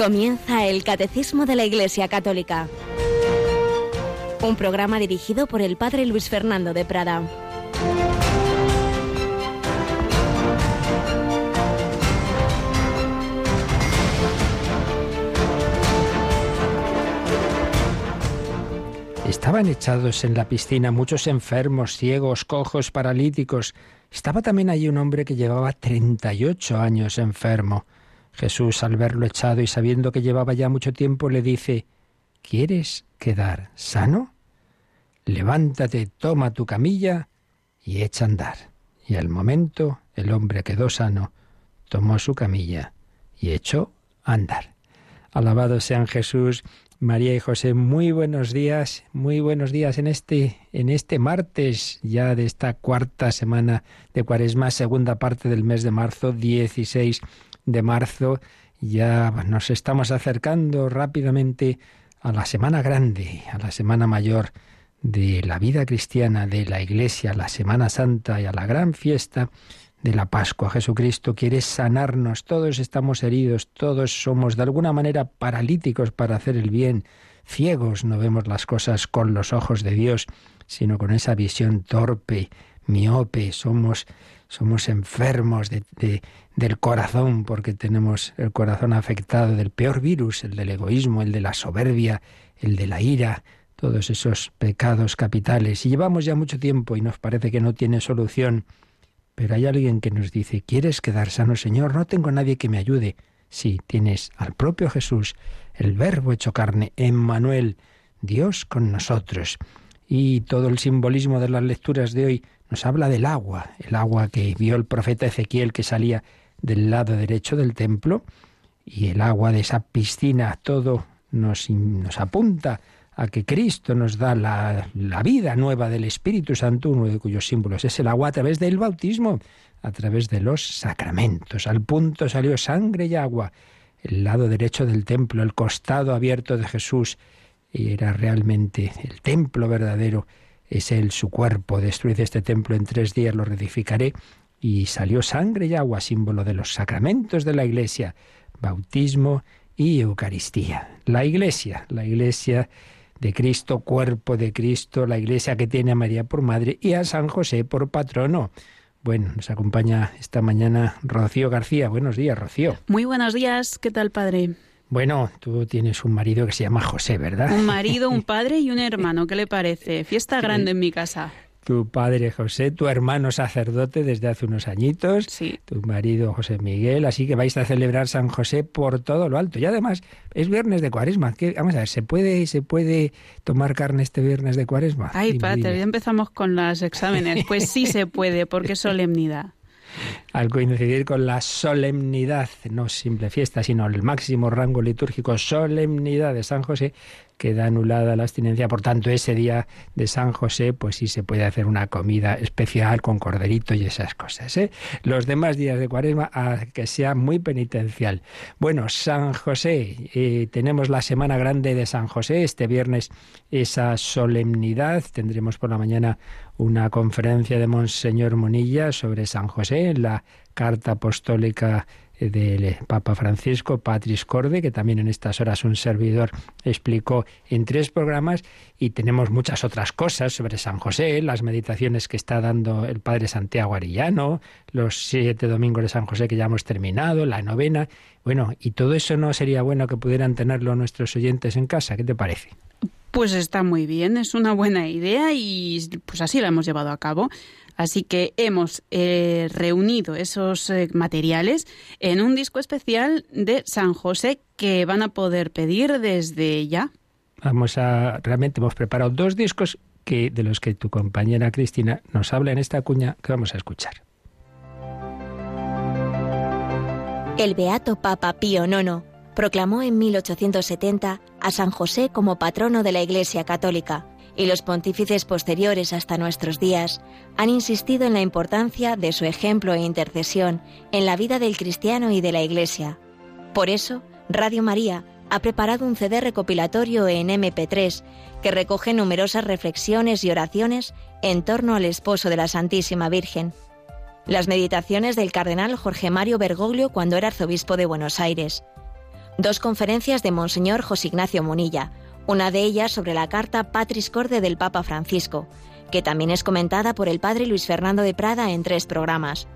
Comienza el Catecismo de la Iglesia Católica. Un programa dirigido por el Padre Luis Fernando de Prada. Estaban echados en la piscina muchos enfermos, ciegos, cojos, paralíticos. Estaba también allí un hombre que llevaba 38 años enfermo. Jesús, al verlo echado y sabiendo que llevaba ya mucho tiempo, le dice, ¿Quieres quedar sano? Levántate, toma tu camilla y echa a andar. Y al momento el hombre quedó sano, tomó su camilla y echó a andar. Alabado sean Jesús, María y José, muy buenos días, muy buenos días en este, en este martes ya de esta cuarta semana de Cuaresma, segunda parte del mes de marzo, 16 de marzo. Ya nos estamos acercando rápidamente a la semana grande, a la semana mayor de la vida cristiana, de la Iglesia, la Semana Santa y a la gran fiesta de la Pascua. Jesucristo quiere sanarnos, todos estamos heridos, todos somos de alguna manera paralíticos para hacer el bien, ciegos, no vemos las cosas con los ojos de Dios, sino con esa visión torpe, miope, somos somos enfermos de, del corazón porque tenemos el corazón afectado del peor virus, el del egoísmo, el de la soberbia, el de la ira, todos esos pecados capitales. Y llevamos ya mucho tiempo y nos parece que no tiene solución. Pero hay alguien que nos dice, ¿quieres quedar sano, Señor? No tengo nadie que me ayude. Sí, tienes al propio Jesús, el Verbo hecho carne, Emmanuel, Dios con nosotros. Y todo el simbolismo de las lecturas de hoy nos habla del agua, el agua que vio el profeta Ezequiel que salía del lado derecho del templo y el agua de esa piscina, todo nos, apunta a que Cristo nos da la, la, vida nueva del Espíritu Santo, uno de cuyos símbolos es el agua a través del bautismo, a través de los sacramentos. Al punto salió sangre y agua. El lado derecho del templo, el costado abierto de Jesús, era realmente el templo verdadero es Él su cuerpo, destruid este templo en tres días, lo reedificaré. Y salió sangre y agua, símbolo de los sacramentos de la Iglesia, bautismo y Eucaristía. La Iglesia, la Iglesia de Cristo, cuerpo de Cristo, la Iglesia que tiene a María por madre y a San José por patrono. Bueno, nos acompaña esta mañana Rocío García. Buenos días, Rocío. Muy buenos días, ¿qué tal, padre? Bueno, tú tienes un marido que se llama José, ¿verdad? Un marido, un padre y un hermano, ¿qué le parece? Fiesta grande en mi casa. Tu padre José, tu hermano sacerdote desde hace unos añitos, sí. tu marido José Miguel, así que vais a celebrar San José por todo lo alto. Y además es viernes de cuaresma. vamos a ver, ¿se puede, ¿se puede tomar carne este viernes de cuaresma? Ay, padre, ya empezamos con los exámenes. Pues sí se puede, porque es solemnidad al coincidir con la solemnidad, no simple fiesta, sino el máximo rango litúrgico, solemnidad de San José, queda anulada la abstinencia. Por tanto, ese día de San José, pues sí se puede hacer una comida especial con corderito y esas cosas. ¿eh? Los demás días de cuaresma, que sea muy penitencial. Bueno, San José, eh, tenemos la semana grande de San José. Este viernes esa solemnidad. Tendremos por la mañana una conferencia de Monseñor Monilla sobre San José, la carta apostólica del Papa Francisco, Patris Corde, que también en estas horas un servidor explicó en tres programas, y tenemos muchas otras cosas sobre San José, las meditaciones que está dando el Padre Santiago Arillano, los siete domingos de San José que ya hemos terminado, la novena. Bueno, y todo eso no sería bueno que pudieran tenerlo nuestros oyentes en casa, ¿qué te parece? Pues está muy bien, es una buena idea y pues así la hemos llevado a cabo. Así que hemos eh, reunido esos eh, materiales en un disco especial de San José que van a poder pedir desde ya. Vamos a realmente hemos preparado dos discos que de los que tu compañera Cristina nos habla en esta cuña que vamos a escuchar. El beato Papa Pío IX proclamó en 1870 a San José como patrono de la Iglesia Católica y los pontífices posteriores hasta nuestros días han insistido en la importancia de su ejemplo e intercesión en la vida del cristiano y de la Iglesia. Por eso, Radio María ha preparado un CD recopilatorio en MP3 que recoge numerosas reflexiones y oraciones en torno al esposo de la Santísima Virgen. Las meditaciones del cardenal Jorge Mario Bergoglio cuando era arzobispo de Buenos Aires, dos conferencias de Monseñor José Ignacio Munilla, una de ellas sobre la carta Patris Corde del Papa Francisco, que también es comentada por el padre Luis Fernando de Prada en tres programas,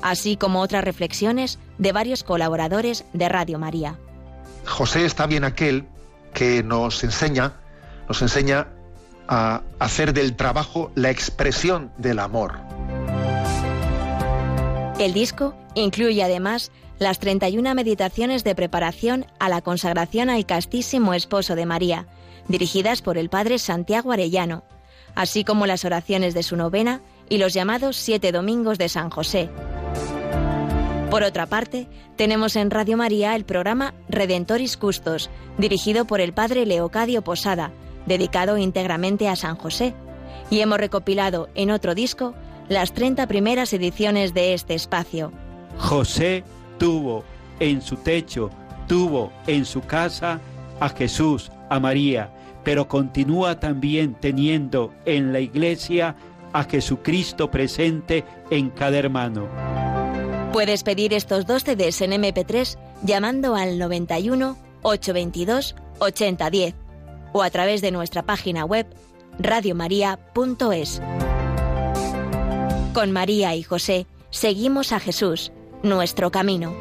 así como otras reflexiones de varios colaboradores de Radio María. José está bien aquel que nos enseña, nos enseña a hacer del trabajo la expresión del amor. El disco incluye además las 31 meditaciones de preparación a la consagración al castísimo esposo de María, dirigidas por el padre Santiago Arellano, así como las oraciones de su novena y los llamados siete domingos de San José. Por otra parte, tenemos en Radio María el programa Redentoris Custos, dirigido por el padre Leocadio Posada, dedicado íntegramente a San José, y hemos recopilado en otro disco las 30 primeras ediciones de este espacio. José tuvo en su techo, tuvo en su casa a Jesús, a María, pero continúa también teniendo en la iglesia a Jesucristo presente en cada hermano. Puedes pedir estos dos CDs en MP3 llamando al 91 822 8010 o a través de nuestra página web radiomaria.es. Con María y José seguimos a Jesús, nuestro camino.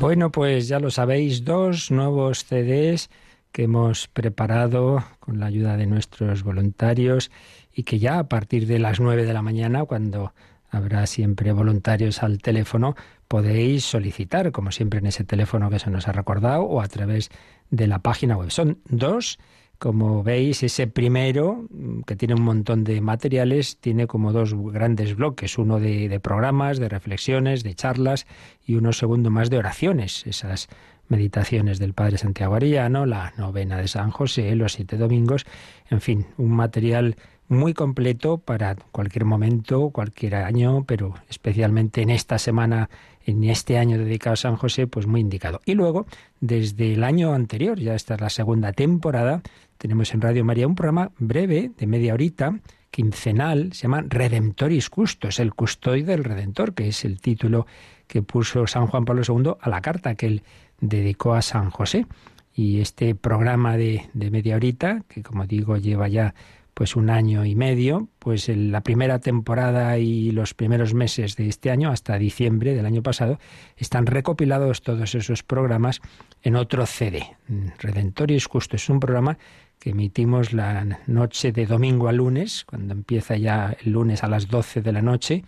Bueno, pues ya lo sabéis, dos nuevos CDs que hemos preparado con la ayuda de nuestros voluntarios y que ya a partir de las nueve de la mañana, cuando habrá siempre voluntarios al teléfono, podéis solicitar, como siempre en ese teléfono que se nos ha recordado, o a través de la página web. Son dos, como veis, ese primero, mm, que tiene un montón de materiales, tiene como dos grandes bloques, uno de, de programas, de reflexiones, de charlas, y uno segundo más de oraciones, esas meditaciones del Padre Santiago Arellano, la novena de San José, los siete domingos, en fin, un material muy completo para cualquier momento, cualquier año, pero especialmente en esta semana, en este año dedicado a San José, pues muy indicado. Y luego, desde el año anterior, ya esta es la segunda temporada, tenemos en Radio María un programa breve, de media horita, quincenal, se llama Redemptoris Custos, el custodio del Redentor, que es el título que puso San Juan Pablo II a la carta que él dedicó a San José. Y este programa de, media horita, que como digo lleva ya pues un año y medio, pues en la primera temporada y los primeros meses de este año, hasta diciembre del año pasado, están recopilados todos esos programas en otro CD. Redentoris Justo es un programa que emitimos la noche de domingo a lunes, cuando empieza ya el lunes a las 12 de la noche,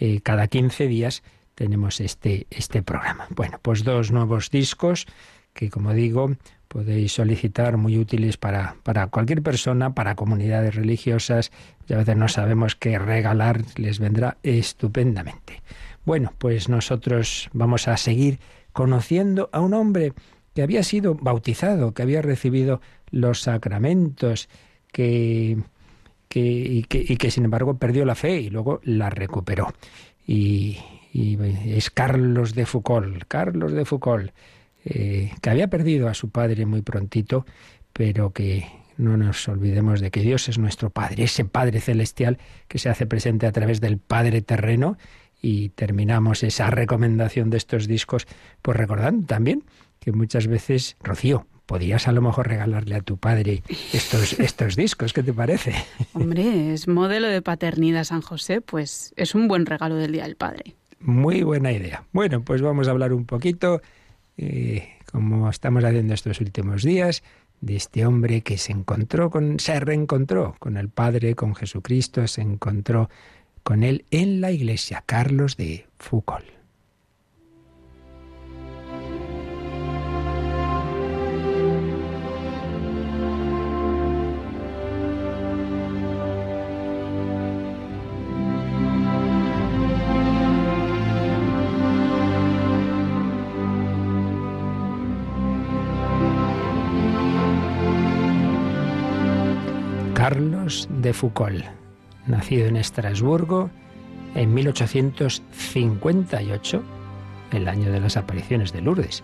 eh, cada 15 días tenemos este, este programa. Bueno, pues dos nuevos discos que, como digo, podéis solicitar muy útiles para, para cualquier persona, para comunidades religiosas. Ya a veces no sabemos qué regalar, les vendrá estupendamente. Bueno, pues nosotros vamos a seguir conociendo a un hombre que había sido bautizado, que había recibido los sacramentos, que, que, y, que, sin embargo perdió la fe y luego la recuperó. Y es Carlos de Foucault. Carlos de Foucault eh, que había perdido a su padre muy prontito, pero que no nos olvidemos de que Dios es nuestro Padre, ese Padre celestial que se hace presente a través del Padre terreno. Y terminamos esa recomendación de estos discos, pues recordando también que muchas veces, Rocío, podías a lo mejor regalarle a tu padre estos, estos discos, ¿qué te parece? Hombre, es modelo de paternidad San José, pues es un buen regalo del Día del Padre. Muy buena idea. Bueno, pues vamos a hablar un poquito eh, como estamos haciendo estos últimos días, de este hombre que se encontró con, se reencontró con el Padre, con Jesucristo, se encontró con él en la iglesia, Carlos de Foucault. Carlos de Foucault, nacido en Estrasburgo en 1858, el año de las apariciones de Lourdes,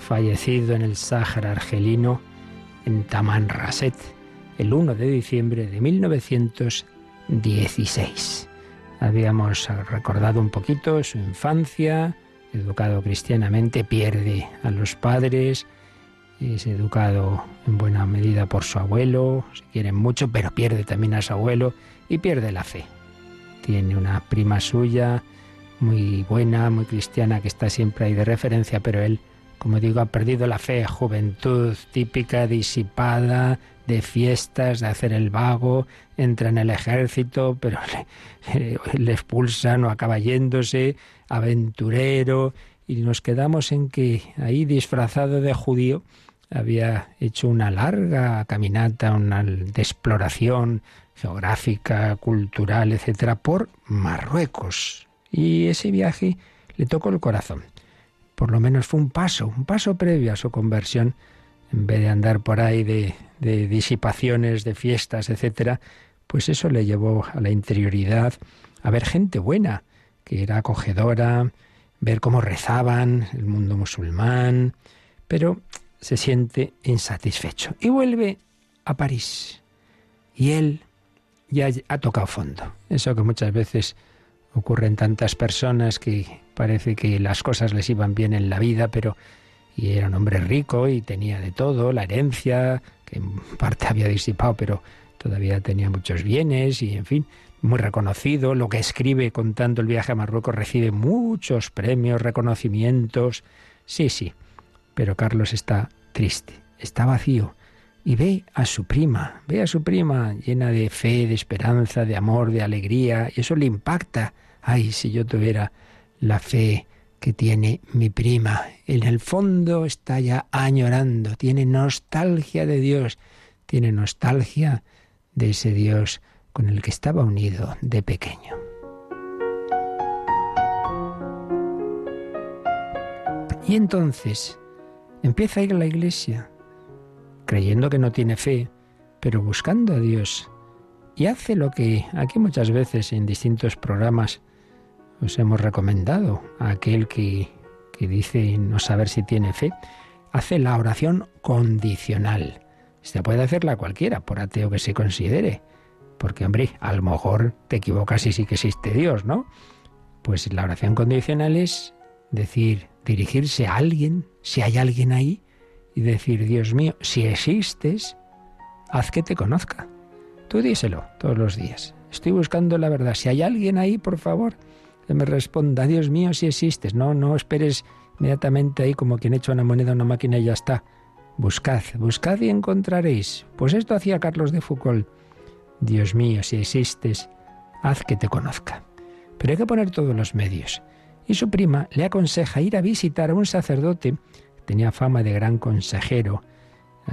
fallecido en el Sáhara argelino en Tamanrasset el 1 de diciembre de 1916. Habíamos recordado un poquito su infancia, educado cristianamente, pierde a los padres, es educado en buena medida por su abuelo, se quieren mucho, pero pierde también a su abuelo y pierde la fe. Tiene una prima suya muy buena, muy cristiana, que está siempre ahí de referencia, pero él, como digo, ha perdido la fe, juventud típica, disipada, de fiestas, de hacer el vago, entra en el ejército, pero le, le expulsan o acaba yéndose, aventurero, y nos quedamos en que ahí disfrazado de judío había hecho una larga caminata, una de exploración geográfica, cultural, etcétera, por Marruecos. Y ese viaje le tocó el corazón. Por lo menos fue un paso, un paso previo a su conversión. En vez de andar por ahí de, de disipaciones, de fiestas, etcétera, pues eso le llevó a la interioridad, a ver gente buena, que era acogedora, ver cómo rezaban el mundo musulmán, pero se siente insatisfecho y vuelve a París. Y él ya ha tocado fondo. Eso que muchas veces ocurre en tantas personas que parece que las cosas les iban bien en la vida, pero y era un hombre rico y tenía de todo, la herencia, que en parte había disipado, pero todavía tenía muchos bienes y en fin, muy reconocido, lo que escribe contando el viaje a Marruecos recibe muchos premios, reconocimientos. Sí, sí, pero Carlos está triste, está vacío y ve a su prima, ve a su prima llena de fe, de esperanza, de amor, de alegría, y eso le impacta. Ay, si yo tuviera la fe que tiene mi prima. En el fondo está ya añorando, tiene nostalgia de Dios, tiene nostalgia de ese Dios con el que estaba unido de pequeño. Y entonces empieza a ir a la iglesia, creyendo que no tiene fe, pero buscando a Dios. Y hace lo que aquí muchas veces en distintos programas os hemos recomendado a aquel que, que dice no saber si tiene fe. Hace la oración condicional. Se puede hacerla cualquiera, por ateo que se considere. Porque, hombre, a lo mejor te equivocas y sí que existe Dios, ¿no? Pues la oración condicional es decir, dirigirse a alguien, si hay alguien ahí, y decir, Dios mío, si existes, haz que te conozca. Tú díselo todos los días. Estoy buscando la verdad. Si hay alguien ahí, por favor, que me responda, Dios mío, si existes. No, no esperes inmediatamente ahí como quien echa una moneda a una máquina y ya está. Buscad, buscad y encontraréis. Pues esto hacía Carlos de Foucault. Dios mío, si existes, haz que te conozca. Pero hay que poner todos los medios. Y su prima le aconseja ir a visitar a un sacerdote que tenía fama de gran consejero.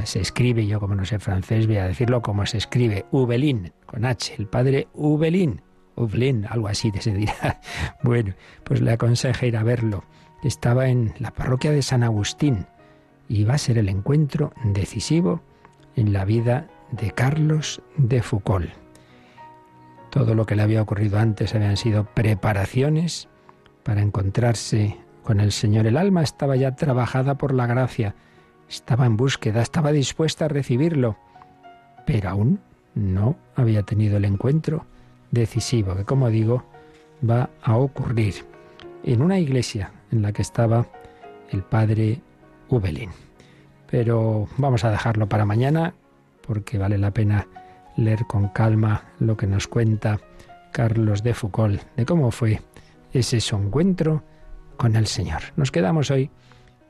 Se escribe, yo como no sé francés, voy a decirlo como se escribe, Ubelín, con H, el padre Ubelín, Ubelín, algo así se dirá. Bueno, pues le aconseja ir a verlo. Estaba en la parroquia de San Agustín y va a ser el encuentro decisivo en la vida de Carlos de Foucault. Todo lo que le había ocurrido antes habían sido preparaciones para encontrarse con el Señor. El alma estaba ya trabajada por la gracia, estaba en búsqueda, estaba dispuesta a recibirlo, pero aún no había tenido el encuentro decisivo, que como digo, va a ocurrir en una iglesia en la que estaba el padre Ubelín. Pero vamos a dejarlo para mañana porque vale la pena leer con calma lo que nos cuenta Carlos de Foucault de cómo fue ese su encuentro con el Señor. Nos quedamos hoy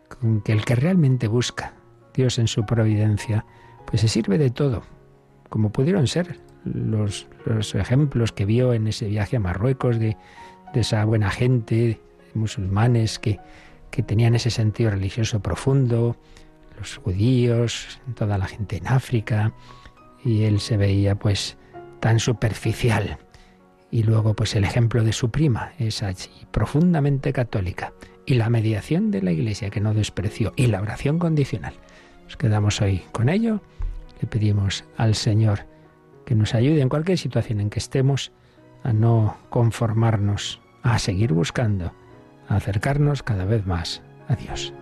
con que el que realmente busca Dios en su providencia, pues se sirve de todo, como pudieron ser los, los ejemplos que vio en ese viaje a Marruecos de, de esa buena gente, musulmanes que, que tenían ese sentido religioso profundo, los judíos, toda la gente en África, y él se veía pues tan superficial. Y luego pues el ejemplo de su prima, es profundamente católica, y la mediación de la Iglesia que no despreció, y la oración condicional. Nos quedamos hoy con ello, le pedimos al Señor que nos ayude en cualquier situación en que estemos a no conformarnos, a seguir buscando, a acercarnos cada vez más a Dios.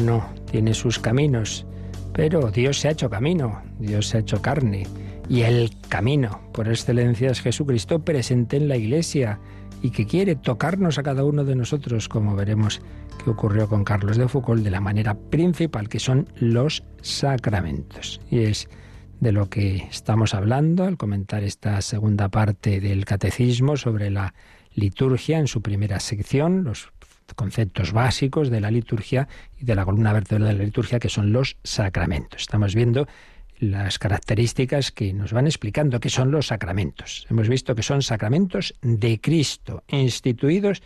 Humano tiene sus caminos, pero Dios se ha hecho camino, Dios se ha hecho carne. Y el camino por excelencia es Jesucristo presente en la Iglesia y que quiere tocarnos a cada uno de nosotros, como veremos que ocurrió con Carlos de Foucault, de la manera principal, que son los sacramentos. Y es de lo que estamos hablando al comentar esta segunda parte del catecismo sobre la liturgia en su primera sección, los conceptos básicos de la liturgia y de la columna vertebral de la liturgia, que son los sacramentos. Estamos viendo las características que nos van explicando qué son los sacramentos. Hemos visto que son sacramentos de Cristo, instituidos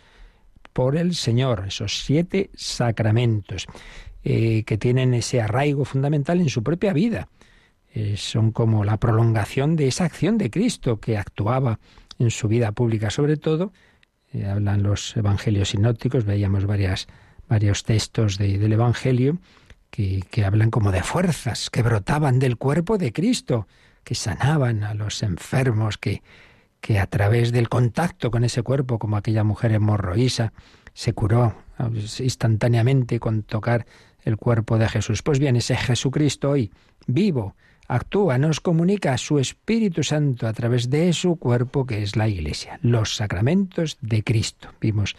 por el Señor, esos siete sacramentos, eh, que tienen ese arraigo fundamental en su propia vida. Eh, son como la prolongación de esa acción de Cristo que actuaba en su vida pública sobre todo. Eh, hablan los evangelios sinópticos, veíamos varios textos del Evangelio que, hablan como de fuerzas que brotaban del cuerpo de Cristo, que sanaban a los enfermos, que, que a través del contacto con ese cuerpo, como aquella mujer hemorroísa, se curó instantáneamente con tocar el cuerpo de Jesús. Pues bien, ese Jesucristo hoy, vivo, actúa, nos comunica su Espíritu Santo a través de su cuerpo que es la Iglesia, los sacramentos de Cristo. Vimos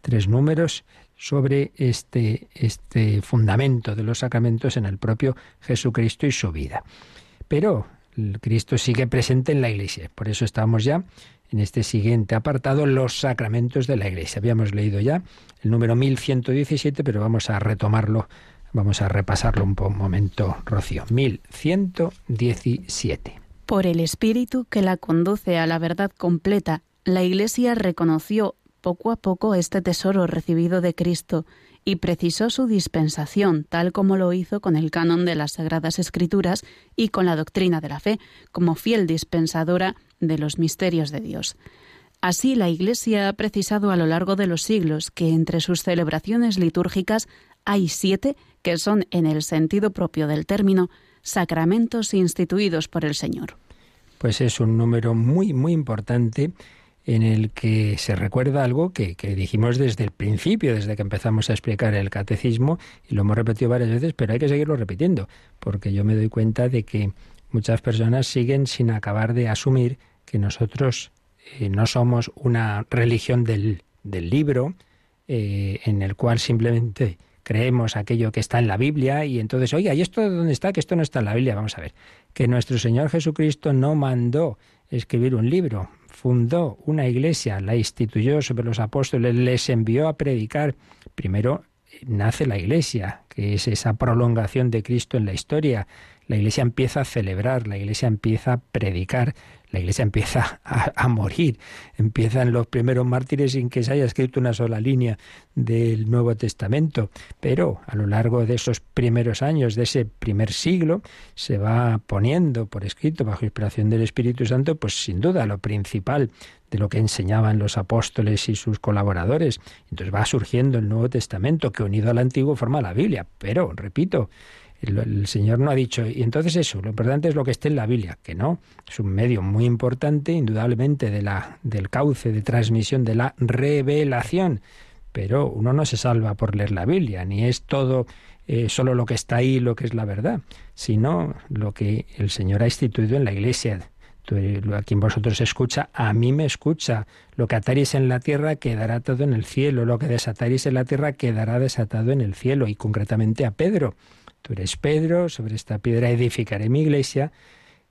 tres números sobre este, este fundamento de los sacramentos en el propio Jesucristo y su vida. Pero Cristo sigue presente en la Iglesia. Por eso estamos ya en este siguiente apartado, los sacramentos de la Iglesia. Habíamos leído ya el número 1117, pero vamos a retomarlo Vamos a repasarlo un, momento, Rocío. 1117. Por el Espíritu que la conduce a la verdad completa, la Iglesia reconoció poco a poco este tesoro recibido de Cristo y precisó su dispensación, tal como lo hizo con el canon de las Sagradas Escrituras y con la doctrina de la fe, como fiel dispensadora de los misterios de Dios. Así la Iglesia ha precisado a lo largo de los siglos que entre sus celebraciones litúrgicas hay siete que son, en el sentido propio del término, sacramentos instituidos por el Señor. Pues es un número muy, muy importante en el que se recuerda algo que, dijimos desde el principio, desde que empezamos a explicar el catecismo, y lo hemos repetido varias veces, pero hay que seguirlo repitiendo, porque yo me doy cuenta de que muchas personas siguen sin acabar de asumir que nosotros eh, no somos una religión del, libro, eh, en el cual simplemente creemos aquello que está en la Biblia y entonces, oiga, ¿y esto dónde está? Que esto no está en la Biblia. Vamos a ver, que nuestro Señor Jesucristo no mandó escribir un libro, fundó una iglesia, la instituyó sobre los apóstoles, les envió a predicar. Primero nace la iglesia, que es esa prolongación de Cristo en la historia. La iglesia empieza a celebrar, la iglesia empieza a predicar, la iglesia empieza a, morir. Empiezan los primeros mártires sin que se haya escrito una sola línea del Nuevo Testamento. Pero a lo largo de esos primeros años, de ese primer siglo, se va poniendo por escrito, bajo inspiración del Espíritu Santo, pues sin duda lo principal de lo que enseñaban los apóstoles y sus colaboradores. Entonces va surgiendo el Nuevo Testamento, que unido al Antiguo forma la Biblia. Pero, repito, el, Señor no ha dicho, y entonces eso, lo importante es lo que esté en la Biblia, que no, es un medio muy importante, indudablemente, de la, del cauce de transmisión de la revelación. Pero uno no se salva por leer la Biblia, ni es todo eh, solo lo que está ahí lo que es la verdad, sino lo que el Señor ha instituido en la Iglesia. a quien vosotros escucha, a mí me escucha. Lo que ataréis en la tierra quedará todo en el cielo, lo que desataréis en la tierra quedará desatado en el cielo, y concretamente a Pedro Tú eres Pedro, sobre esta piedra edificaré mi iglesia.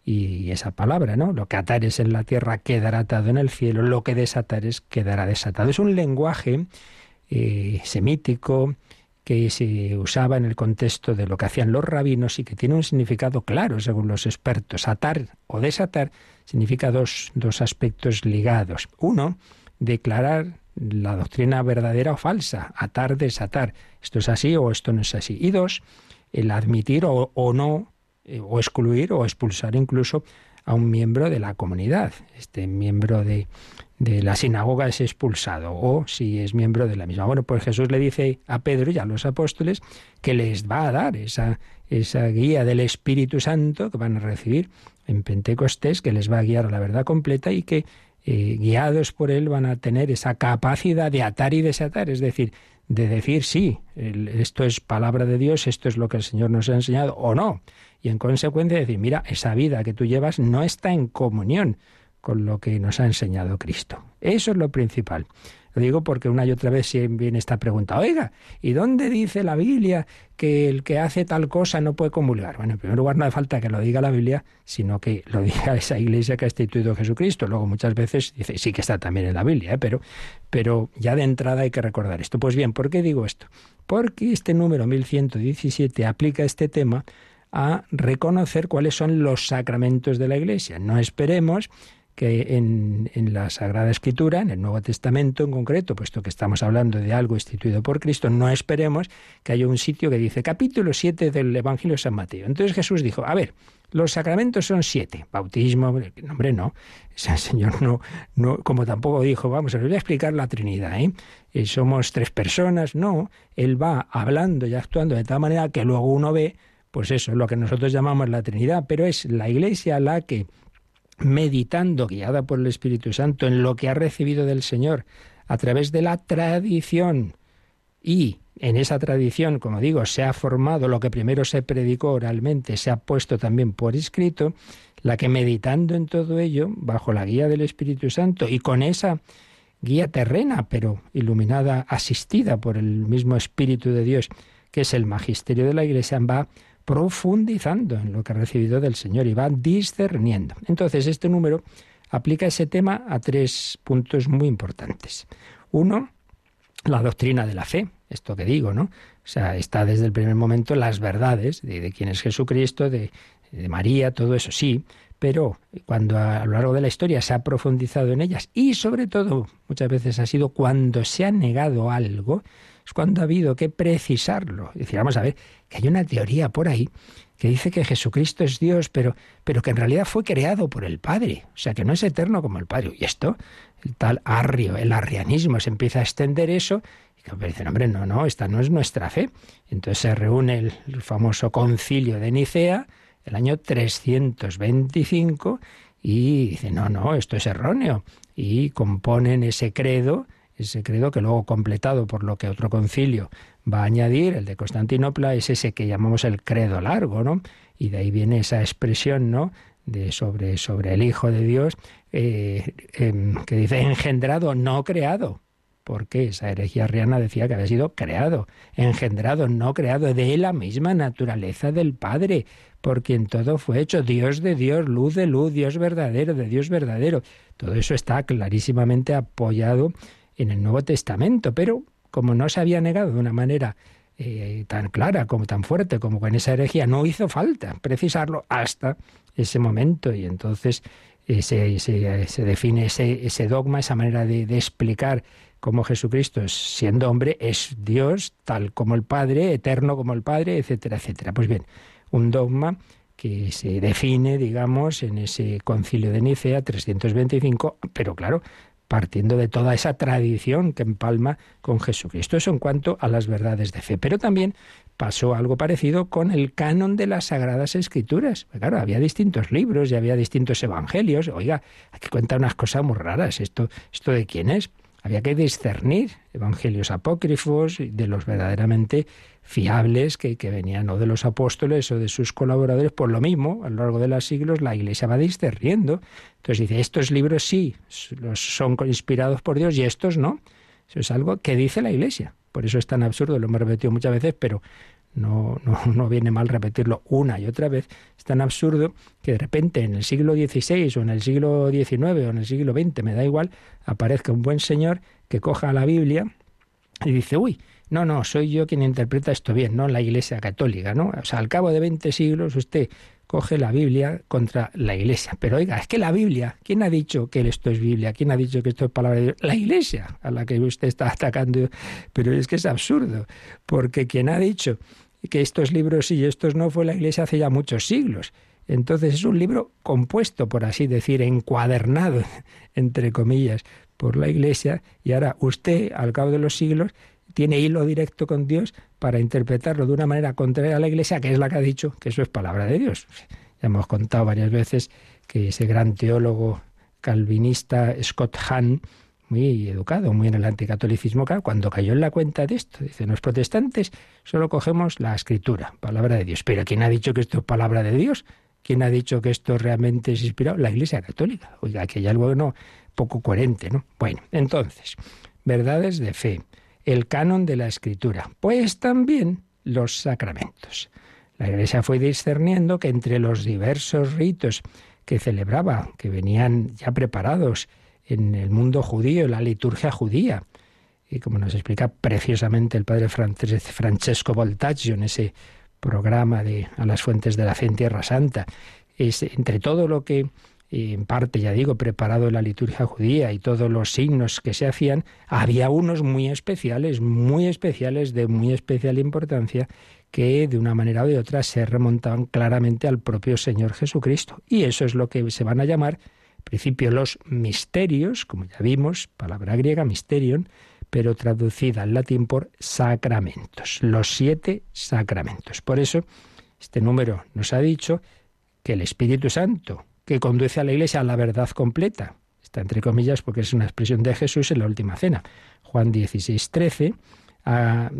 Y esa palabra, ¿no? Lo que atares en la tierra quedará atado en el cielo, lo que desatares quedará desatado. Es un lenguaje eh, semítico que se usaba en el contexto de lo que hacían los rabinos y que tiene un significado claro según los expertos. Atar o desatar significa dos, dos aspectos ligados. Uno, declarar la doctrina verdadera o falsa, atar, desatar. Esto es así o esto no es así. Y dos, el admitir o, no, eh, o excluir o expulsar incluso a un miembro de la comunidad. Este miembro de, de la sinagoga es expulsado o si es miembro de la misma. Bueno, pues Jesús le dice a Pedro y a los apóstoles que les va a dar esa, esa guía del Espíritu Santo que van a recibir en Pentecostés, que les va a guiar a la verdad completa y que eh, guiados por Él, van a tener esa capacidad de atar y desatar, es decir, de decir sí, esto es palabra de Dios, esto es lo que el Señor nos ha enseñado o no. Y en consecuencia decir, mira, esa vida que tú llevas no está en comunión con lo que nos ha enseñado Cristo. Eso es lo principal. Lo digo porque una y otra vez viene esta pregunta, oiga, ¿y dónde dice la Biblia que el que hace tal cosa no puede comulgar? Bueno, en primer lugar no hace falta que lo diga la Biblia, sino que lo diga esa iglesia que ha instituido Jesucristo. Luego muchas veces dice, sí que está también en la Biblia, ¿eh? pero, pero ya de entrada hay que recordar esto. Pues bien, ¿por qué digo esto? Porque este número 1117 aplica este tema a reconocer cuáles son los sacramentos de la Iglesia. No esperemos que en, la Sagrada Escritura, en el Nuevo Testamento en concreto, puesto que estamos hablando de algo instituido por Cristo, no esperemos que haya un sitio que dice capítulo 7 del Evangelio de San Mateo. Entonces Jesús dijo, a ver, los sacramentos son siete. Bautismo, hombre, no. El Señor no, no, como tampoco dijo, vamos, les voy a explicar la Trinidad, ¿eh? ¿eh? Somos tres personas. No, Él va hablando y actuando de tal manera que luego uno ve, pues eso, lo que nosotros llamamos la Trinidad, pero es la Iglesia la que meditando, guiada por el Espíritu Santo, en lo que ha recibido del Señor a través de la tradición. Y en esa tradición, como digo, se ha formado lo que primero se predicó oralmente, se ha puesto también por escrito, la que meditando en todo ello, bajo la guía del Espíritu Santo y con esa guía terrena, pero iluminada, asistida por el mismo Espíritu de Dios, que es el magisterio de la Iglesia, va profundizando en lo que ha recibido del Señor y va discerniendo. Entonces, este número aplica ese tema a tres puntos muy importantes. Uno, la doctrina de la fe, esto que digo, ¿no? O sea, está desde el primer momento las verdades de, quién es Jesucristo, de, María, todo eso sí, pero cuando a lo largo de la historia se ha profundizado en ellas y sobre todo muchas veces ha sido cuando se ha negado algo, cuando ha habido que precisarlo. Es decir, vamos a ver, que hay una teoría por ahí que dice que Jesucristo es Dios, pero, pero que en realidad fue creado por el Padre, o sea, que no es eterno como el Padre. Y esto, el tal arrio, el arrianismo, se empieza a extender eso, y que dicen, hombre, no, no, esta no es nuestra fe. Entonces se reúne el, el famoso concilio de Nicea, el año 325, y dice, no, no, esto es erróneo. Y componen ese credo, ese credo que luego completado por lo que otro concilio va a añadir, el de Constantinopla, es ese que llamamos el credo largo, ¿no? Y de ahí viene esa expresión, ¿no? De sobre, sobre el Hijo de Dios, eh, em, que dice engendrado, no creado. Porque esa herejía arriana decía que había sido creado, engendrado, no creado, de la misma naturaleza del Padre, por quien todo fue hecho, Dios de Dios, luz de luz, Dios verdadero, de Dios verdadero. Todo eso está clarísimamente apoyado en el Nuevo Testamento, pero como no se había negado de una manera eh, tan clara como tan fuerte como con esa herejía, no hizo falta precisarlo hasta ese momento y entonces eh, se, se, define ese, ese, dogma, esa manera de, de explicar cómo Jesucristo, siendo hombre, es Dios tal como el Padre, eterno como el Padre, etcétera, etcétera. Pues bien, un dogma que se define, digamos, en ese concilio de Nicea 325, pero claro, partiendo de toda esa tradición que empalma con Jesucristo. Eso en cuanto a las verdades de fe. Pero también pasó algo parecido con el canon de las Sagradas Escrituras. Pues claro, había distintos libros y había distintos evangelios. Oiga, aquí cuenta unas cosas muy raras. ¿Esto, esto de quién es? Había que discernir evangelios apócrifos de los verdaderamente fiables que, venían o de los apóstoles o de sus colaboradores. Por lo mismo, a lo largo de los siglos, la Iglesia va discerniendo. Entonces dice, estos libros sí son inspirados por Dios y estos no. Eso es algo que dice la Iglesia. Por eso es tan absurdo, lo hemos repetido muchas veces, pero no, no, no, viene mal repetirlo una y otra vez, es tan absurdo que de repente en el siglo XVI o en el siglo XIX o en el siglo XX, me da igual, aparezca un buen señor que coja la Biblia y dice, uy, no, no, soy yo quien interpreta esto bien, no la Iglesia Católica, ¿no? O sea, al cabo de 20 siglos usted coge la Biblia contra la Iglesia. Pero oiga, es que la Biblia, ¿quién ha dicho que esto es Biblia? ¿Quién ha dicho que esto es palabra de Dios? La Iglesia a la que usted está atacando. Pero es que es absurdo, porque quien ha dicho que estos libros sí y estos no fue la Iglesia hace ya muchos siglos. Entonces es un libro compuesto, por así decir, encuadernado, entre comillas, por la Iglesia, y ahora usted, al cabo de los siglos, tiene hilo directo con Dios para interpretarlo de una manera contraria a la Iglesia, que es la que ha dicho que eso es palabra de Dios. Ya hemos contado varias veces que ese gran teólogo calvinista Scott Hahn, muy educado, muy en el anticatolicismo, cuando cayó en la cuenta de esto, dice, los protestantes solo cogemos la escritura, palabra de Dios. Pero ¿quién ha dicho que esto es palabra de Dios? ¿Quién ha dicho que esto realmente es inspirado? La Iglesia Católica. Oiga, que hay algo no, poco coherente, ¿no? Bueno, entonces, verdades de fe, el canon de la escritura, pues también los sacramentos. La Iglesia fue discerniendo que entre los diversos ritos que celebraba, que venían ya preparados en el mundo judío, la liturgia judía, y como nos explica preciosamente el padre Francesco Voltaggio en ese programa de A las fuentes de la fe en Tierra Santa, es entre todo lo que en parte, ya digo, preparado la liturgia judía y todos los signos que se hacían, había unos muy especiales, muy especiales, de muy especial importancia, que de una manera u de otra se remontaban claramente al propio Señor Jesucristo. Y eso es lo que se van a llamar, en principio, los misterios, como ya vimos, palabra griega, mysterion, pero traducida al latín por sacramentos, los siete sacramentos. Por eso, este número nos ha dicho que el Espíritu Santo, que conduce a la Iglesia a la verdad completa, está entre comillas porque es una expresión de Jesús en la última cena, Juan 16, 13,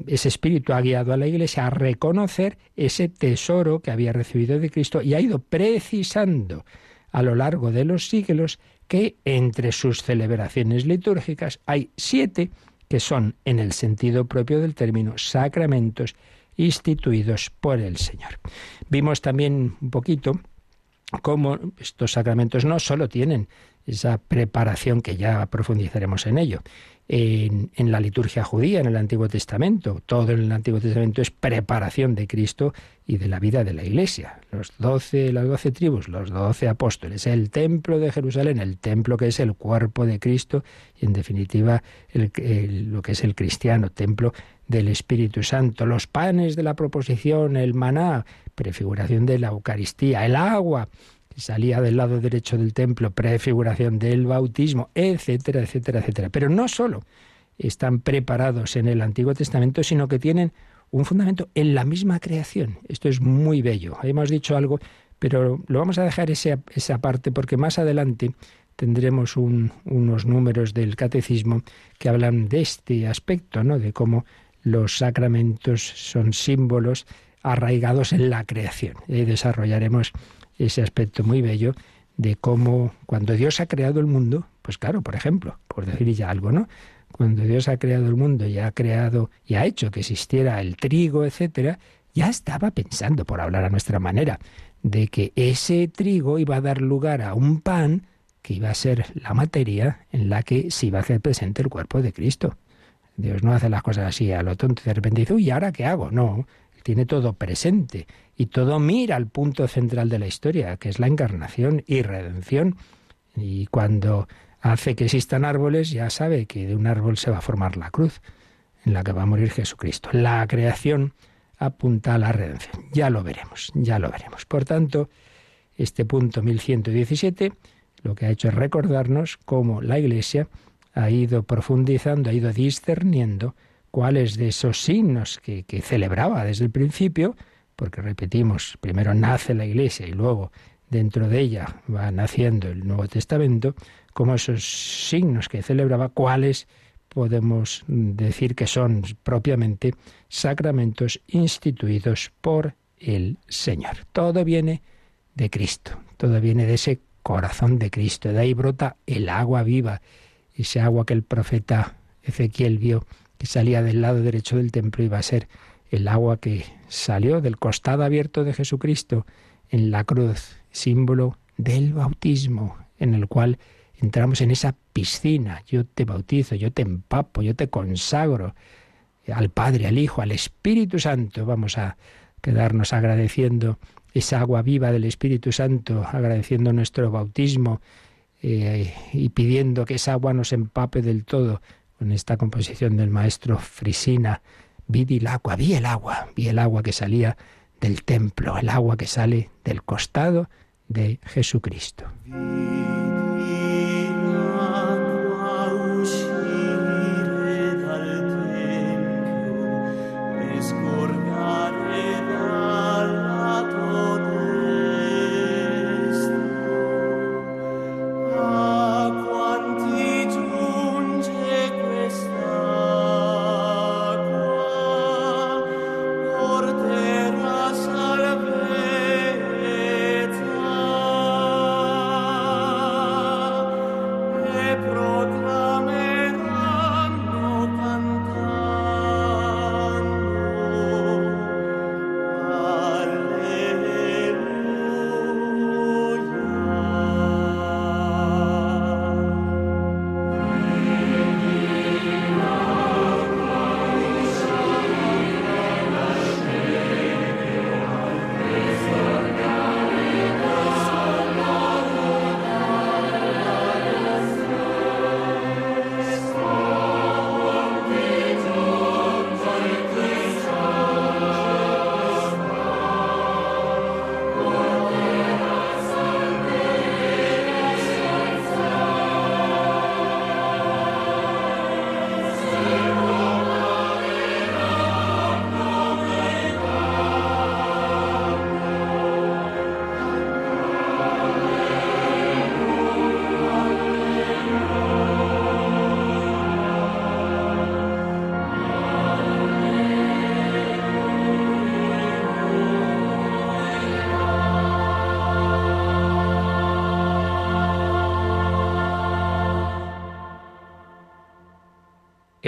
ese espíritu ha guiado a la Iglesia a reconocer ese tesoro que había recibido de Cristo y ha ido precisando a lo largo de los siglos que entre sus celebraciones litúrgicas hay siete que son, en el sentido propio del término, sacramentos instituidos por el Señor. Vimos también un poquito cómo estos sacramentos no solo tienen esa preparación que ya profundizaremos en ello, en, la liturgia judía, en el Antiguo Testamento. Todo en el Antiguo Testamento es preparación de Cristo y de la vida de la Iglesia. Los doce, las doce tribus, los doce apóstoles, el templo de Jerusalén, el templo que es el cuerpo de Cristo y en definitiva lo que es el cristiano, templo del Espíritu Santo, los panes de la proposición, el maná, prefiguración de la Eucaristía, el agua, salía del lado derecho del templo, prefiguración del bautismo, etcétera, etcétera, etcétera. Pero no solo están preparados en el Antiguo Testamento, sino que tienen un fundamento en la misma creación. Esto es muy bello. Hemos dicho algo, pero lo vamos a dejar esa, esa parte porque más adelante tendremos unos números del catecismo que hablan de este aspecto, ¿no? de cómo los sacramentos son símbolos arraigados en la creación. Y desarrollaremos ese aspecto muy bello de cómo cuando Dios ha creado el mundo, pues claro, por ejemplo, por decir ya algo, ¿no? Cuando Dios ha creado el mundo y ha creado y ha hecho que existiera el trigo, etcétera, ya estaba pensando, por hablar a nuestra manera, de que ese trigo iba a dar lugar a un pan que iba a ser la materia en la que se iba a hacer presente el cuerpo de Cristo. Dios no hace las cosas así a lo tonto de repente dice, uy, ¿ahora qué hago? No, tiene todo presente y todo mira al punto central de la historia, que es la encarnación y redención. Y cuando hace que existan árboles, ya sabe que de un árbol se va a formar la cruz en la que va a morir Jesucristo. La creación apunta a la redención. Ya lo veremos, ya lo veremos. Por tanto, este punto 1117 lo que ha hecho es recordarnos cómo la Iglesia ha ido profundizando, ha ido discerniendo cuáles de esos signos que, celebraba desde el principio, porque repetimos, primero nace la Iglesia y luego dentro de ella va naciendo el Nuevo Testamento, como esos signos que celebraba, cuáles podemos decir que son propiamente sacramentos instituidos por el Señor. Todo viene de Cristo, todo viene de ese corazón de Cristo, de ahí brota el agua viva, ese agua que el profeta Ezequiel vio que salía del lado derecho del templo iba a ser el agua que salió del costado abierto de Jesucristo en la cruz, símbolo del bautismo, en el cual entramos en esa piscina. Yo te bautizo, yo te empapo, yo te consagro al Padre, al Hijo, al Espíritu Santo. Vamos a quedarnos agradeciendo esa agua viva del Espíritu Santo, agradeciendo nuestro bautismo eh, y pidiendo que esa agua nos empape del todo con esta composición del maestro Frisina, vi el agua, vi el agua, vi el agua que salía del templo, el agua que sale del costado de Jesucristo.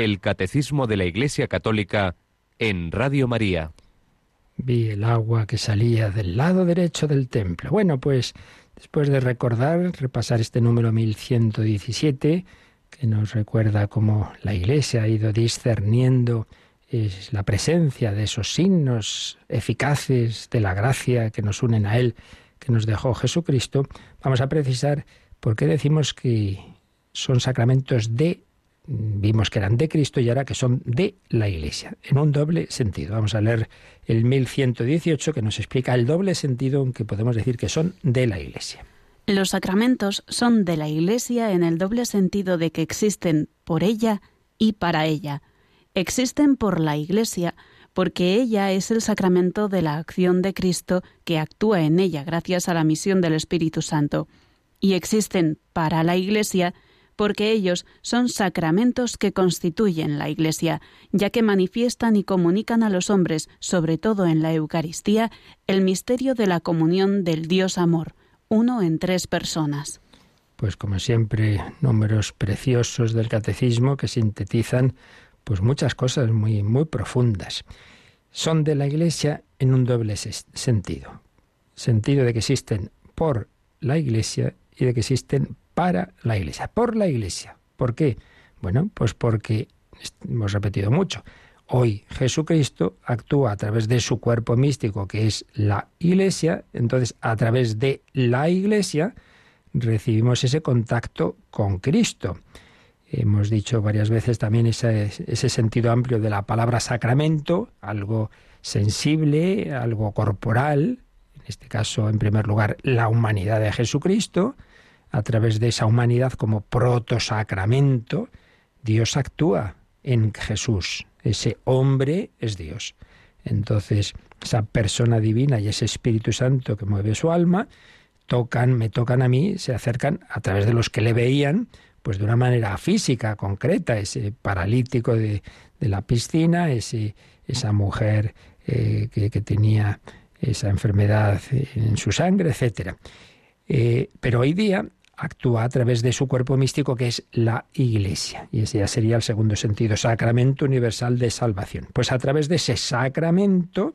El Catecismo de la Iglesia Católica en Radio María. Vi el agua que salía del lado derecho del templo. Bueno, pues después de recordar, repasar este número 1117, que nos recuerda cómo la Iglesia ha ido discerniendo la presencia de esos signos eficaces de la gracia que nos unen a Él, que nos dejó Jesucristo, vamos a precisar por qué decimos que son sacramentos de, vimos que eran de Cristo y ahora que son de la Iglesia, en un doble sentido. Vamos a leer el 1118 que nos explica el doble sentido en que podemos decir que son de la Iglesia. Los sacramentos son de la Iglesia en el doble sentido de que existen por ella y para ella existen por la Iglesia, porque ella es el sacramento de la acción de Cristo que actúa en ella gracias a la misión del Espíritu Santo, y existen para la Iglesia porque ellos son sacramentos que constituyen la Iglesia, ya que manifiestan y comunican a los hombres, sobre todo en la Eucaristía, el misterio de la comunión del Dios amor, uno en tres personas. Pues como siempre, números preciosos del catecismo que sintetizan pues muchas cosas muy, muy profundas. Son de la Iglesia en un doble sentido. Sentido de que existen por la Iglesia y de que existen para la Iglesia. Por la Iglesia. ¿Por qué? Bueno, pues porque hemos repetido mucho. Hoy Jesucristo actúa a través de su cuerpo místico, que es la Iglesia, entonces a través de la Iglesia recibimos ese contacto con Cristo. Hemos dicho varias veces también ese, sentido amplio de la palabra sacramento, algo sensible, algo corporal, en este caso, en primer lugar, la humanidad de Jesucristo, a través de esa humanidad como protosacramento, Dios actúa en Jesús. Ese hombre es Dios. Entonces, esa persona divina y ese Espíritu Santo que mueve su alma, tocan, me tocan a mí, se acercan a través de los que le veían, pues de una manera física, concreta, ese paralítico de, la piscina, ese, esa mujer eh, que, tenía esa enfermedad en su sangre, etc. Eh, pero hoy día actúa a través de su cuerpo místico que es la Iglesia. Y ese ya sería el segundo sentido, sacramento universal de salvación. Pues a través de ese sacramento,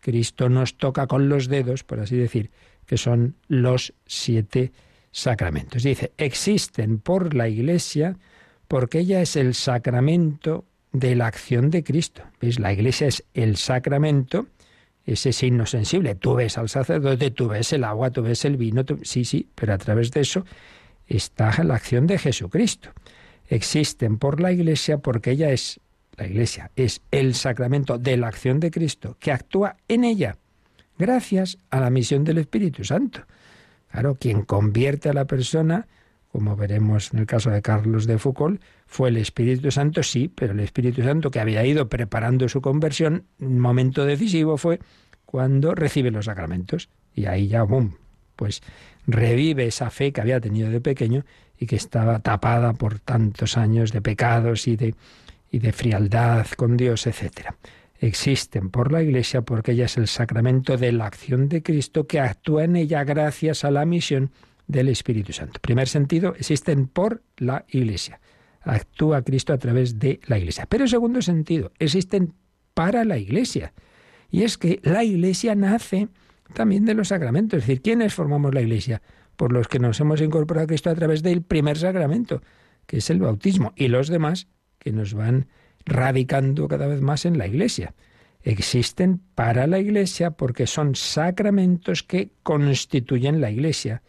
Cristo nos toca con los dedos, por así decir, que son los siete sacramentos. Dice, existen por la Iglesia porque ella es el sacramento de la acción de Cristo. ¿Veis? La Iglesia es el sacramento, ese signo sensible. Tú ves al sacerdote, tú ves el agua, tú ves el vino, sí, sí, pero a través de eso está la acción de Jesucristo. Existen por la Iglesia porque ella es, la Iglesia es el sacramento de la acción de Cristo que actúa en ella, gracias a la misión del Espíritu Santo. Claro, quien convierte a la persona, como veremos en el caso de Carlos de Foucault, fue el Espíritu Santo, sí, pero el Espíritu Santo que había ido preparando su conversión, un momento decisivo fue cuando recibe los sacramentos. Y ahí ya, ¡boom! Pues revive esa fe que había tenido de pequeño y que estaba tapada por tantos años de pecados y de, y de frialdad con Dios, etcétera existen por la Iglesia porque ella es el sacramento de la acción de Cristo que actúa en ella gracias a la misión del Espíritu Santo. Primer sentido, existen por la Iglesia. Actúa Cristo a través de la Iglesia. Pero segundo sentido, existen para la Iglesia. Y es que la Iglesia nace también de los sacramentos. Es decir, ¿quiénes formamos la Iglesia? Por los que nos hemos incorporado a Cristo a través del primer sacramento, que es el bautismo, y los demás que nos van radicando cada vez más en la Iglesia. Existen para la Iglesia porque son sacramentos que constituyen la Iglesia,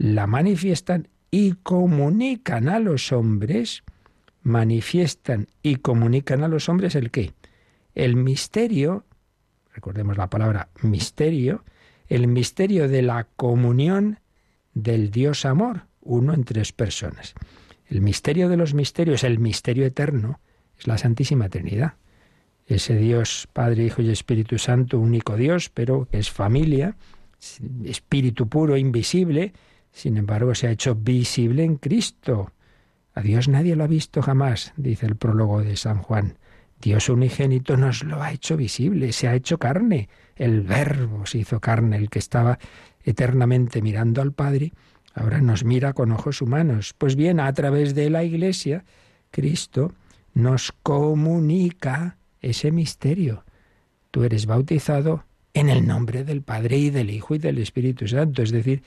la manifiestan y comunican a los hombres, manifiestan y comunican a los hombres el qué? El misterio, recordemos la palabra misterio, el misterio de la comunión del Dios amor, uno en tres personas. El misterio de los misterios, el misterio eterno, es la Santísima Trinidad. Ese Dios, Padre, Hijo y Espíritu Santo, único Dios, pero es familia, espíritu puro, invisible, sin embargo se ha hecho visible en Cristo. A Dios nadie lo ha visto jamás, dice el prólogo de San Juan. Dios unigénito nos lo ha hecho visible, se ha hecho carne. El Verbo se hizo carne, el que estaba eternamente mirando al Padre, ahora nos mira con ojos humanos. Pues bien, a través de la Iglesia, Cristo nos comunica ese misterio. Tú eres bautizado en el nombre del Padre y del Hijo y del Espíritu Santo, es decir,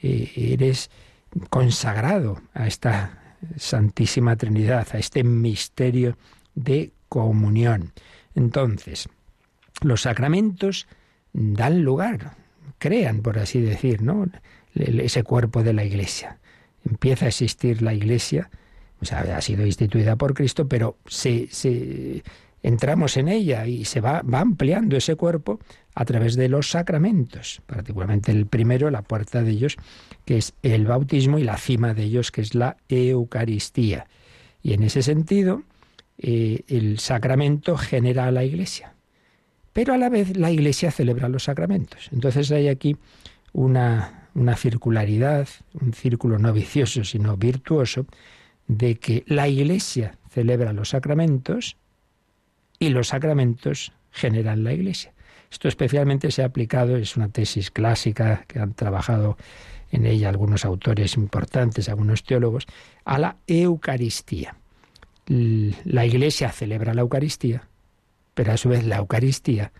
eres consagrado a esta Santísima Trinidad, a este misterio de comunión. Entonces, los sacramentos dan lugar, crean, por así decir, ¿no? ese cuerpo de la Iglesia. Empieza a existir la Iglesia, o sea, ha sido instituida por Cristo, pero se, se entramos en ella y se va, va ampliando ese cuerpo a través de los sacramentos, particularmente el primero, la puerta de ellos, que es el bautismo, y la cima de ellos, que es la Eucaristía. Y en ese sentido, eh, el sacramento genera a la Iglesia, pero a la vez la Iglesia celebra los sacramentos. Entonces hay aquí una, una circularidad, un círculo no vicioso, sino virtuoso, de que la Iglesia celebra los sacramentos y los sacramentos generan la Iglesia. Esto especialmente se ha aplicado, es una tesis clásica que han trabajado en ella algunos autores importantes, algunos teólogos, a la Eucaristía. La Iglesia celebra la Eucaristía, pero a su vez la Eucaristía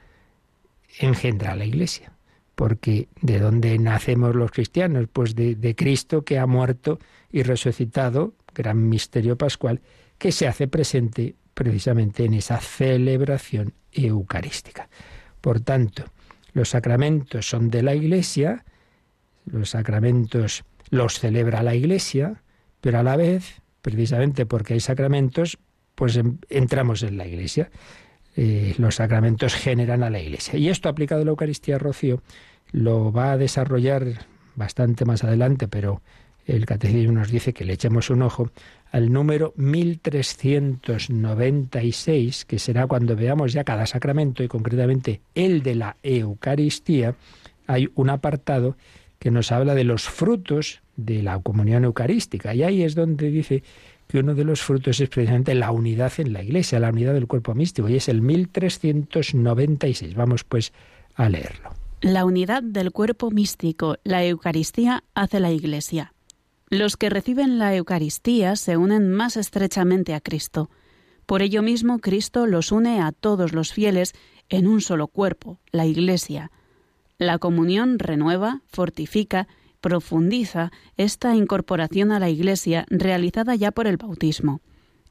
engendra a la Iglesia. Porque ¿de dónde nacemos los cristianos? Pues de, de Cristo que ha muerto y resucitado, gran misterio pascual, que se hace presente precisamente en esa celebración eucarística. Por tanto, los sacramentos son de la Iglesia, los sacramentos los celebra la Iglesia, pero a la vez, precisamente porque hay sacramentos, pues entramos en la Iglesia. Eh, los sacramentos generan a la Iglesia. Y esto aplicado a la Eucaristía, Rocío, lo va a desarrollar bastante más adelante, pero el catecismo nos dice que le echemos un ojo al número 1396, que será cuando veamos ya cada sacramento y concretamente el de la Eucaristía, hay un apartado que nos habla de los frutos de la comunión eucarística. Y ahí es donde dice que uno de los frutos es precisamente la unidad en la Iglesia, la unidad del cuerpo místico, y es el 1396. Vamos pues a leerlo. La unidad del cuerpo místico, la Eucaristía, hace la Iglesia. Los que reciben la Eucaristía se unen más estrechamente a Cristo. Por ello mismo Cristo los une a todos los fieles en un solo cuerpo, la Iglesia. La comunión renueva, fortifica, profundiza esta incorporación a la Iglesia realizada ya por el bautismo.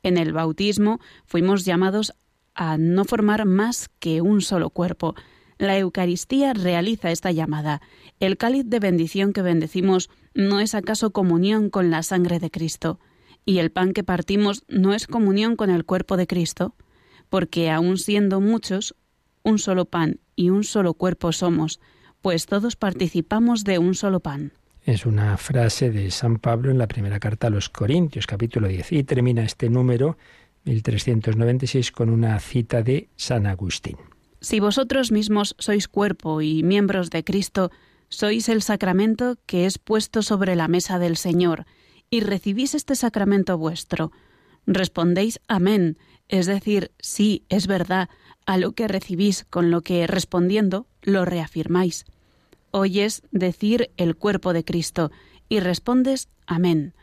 En el bautismo fuimos llamados a no formar más que un solo cuerpo. La Eucaristía realiza esta llamada. El cáliz de bendición que bendecimos ¿No es acaso comunión con la sangre de Cristo? ¿Y el pan que partimos no es comunión con el cuerpo de Cristo? Porque aun siendo muchos, un solo pan y un solo cuerpo somos, pues todos participamos de un solo pan. Es una frase de San Pablo en la primera carta a los Corintios, capítulo 10, y termina este número 1396 con una cita de San Agustín. Si vosotros mismos sois cuerpo y miembros de Cristo, sois el sacramento que es puesto sobre la mesa del Señor, y recibís este sacramento vuestro. Respondéis amén, es decir, sí, es verdad, a lo que recibís, con lo que respondiendo lo reafirmáis. Oyes decir el cuerpo de Cristo y respondes amén.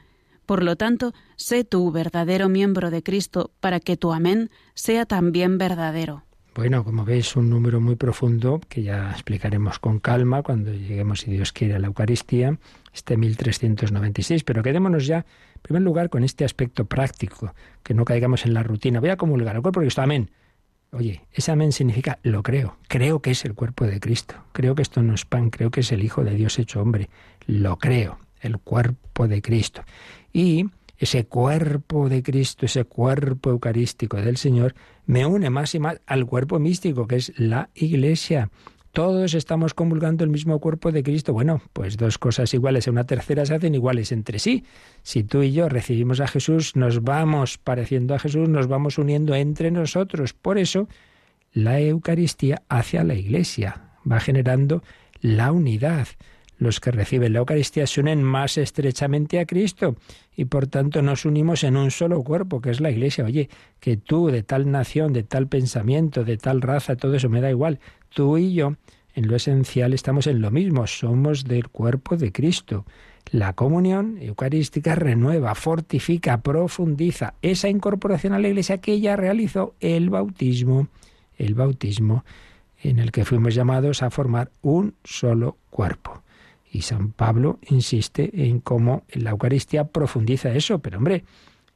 Por lo tanto, sé tú verdadero miembro de Cristo para que tu amén sea también verdadero. Bueno, como veis, un número muy profundo que ya explicaremos con calma cuando lleguemos, si Dios quiere, a la Eucaristía, este 1396. Pero quedémonos ya, en primer lugar, con este aspecto práctico, que no caigamos en la rutina. Voy a comulgar el cuerpo de Cristo, amén. Oye, ese amén significa lo creo, creo que es el cuerpo de Cristo, creo que esto no es pan, creo que es el Hijo de Dios hecho hombre, lo creo, el cuerpo de Cristo. Y ese cuerpo de Cristo, ese cuerpo eucarístico del Señor, me une más y más al cuerpo místico, que es la Iglesia. Todos estamos convulgando el mismo cuerpo de Cristo. Bueno, pues dos cosas iguales en una tercera se hacen iguales entre sí. Si tú y yo recibimos a Jesús, nos vamos pareciendo a Jesús, nos vamos uniendo entre nosotros. Por eso, la Eucaristía hacia la Iglesia va generando la unidad los que reciben la Eucaristía se unen más estrechamente a Cristo y por tanto nos unimos en un solo cuerpo, que es la Iglesia. Oye, que tú de tal nación, de tal pensamiento, de tal raza, todo eso me da igual. Tú y yo, en lo esencial, estamos en lo mismo, somos del cuerpo de Cristo. La comunión eucarística renueva, fortifica, profundiza esa incorporación a la Iglesia que ya realizó el bautismo, el bautismo en el que fuimos llamados a formar un solo cuerpo. Y San Pablo insiste en cómo la Eucaristía profundiza eso, pero hombre,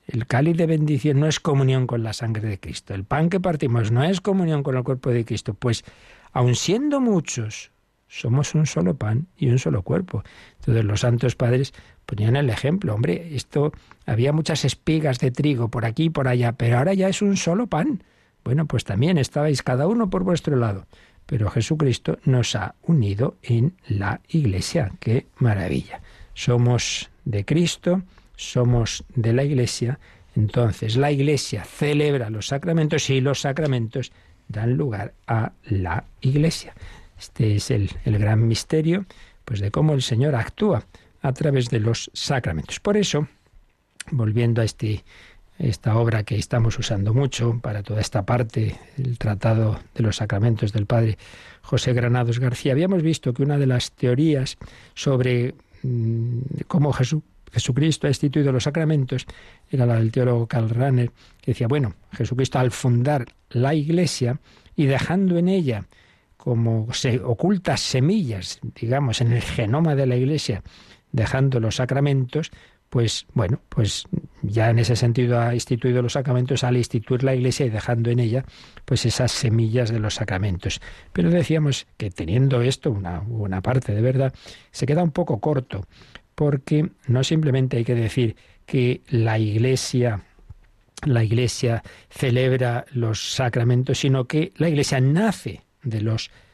el cáliz de bendición no es comunión con la sangre de Cristo. El pan que partimos no es comunión con el cuerpo de Cristo. Pues, aun siendo muchos, somos un solo pan y un solo cuerpo. Entonces los santos padres ponían el ejemplo. Hombre, esto había muchas espigas de trigo por aquí y por allá, pero ahora ya es un solo pan. Bueno, pues también estabais cada uno por vuestro lado. Pero Jesucristo nos ha unido en la Iglesia. ¡Qué maravilla! Somos de Cristo somos de la Iglesia, entonces la Iglesia celebra los sacramentos y los sacramentos dan lugar a la Iglesia. Este es el, gran misterio pues de cómo el Señor actúa a través de los sacramentos. Por eso, volviendo a este, esta obra que estamos usando mucho para toda esta parte, el Tratado de los Sacramentos del Padre José Granados García, habíamos visto que una de las teorías sobre mm, cómo Jesús Jesucristo ha instituido los sacramentos, era la del teólogo Karl Rahner, que decía, bueno, Jesucristo al fundar la Iglesia y dejando en ella como se ocultas semillas, digamos, en el genoma de la Iglesia, dejando los sacramentos, pues bueno, pues ya en ese sentido ha instituido los sacramentos al instituir la Iglesia y dejando en ella pues esas semillas de los sacramentos. Pero decíamos que teniendo esto, una buena parte de verdad, se queda un poco corto, porque no simplemente hay que decir que la Iglesia la Iglesia celebra los sacramentos, sino que la Iglesia nace de los sacramentos.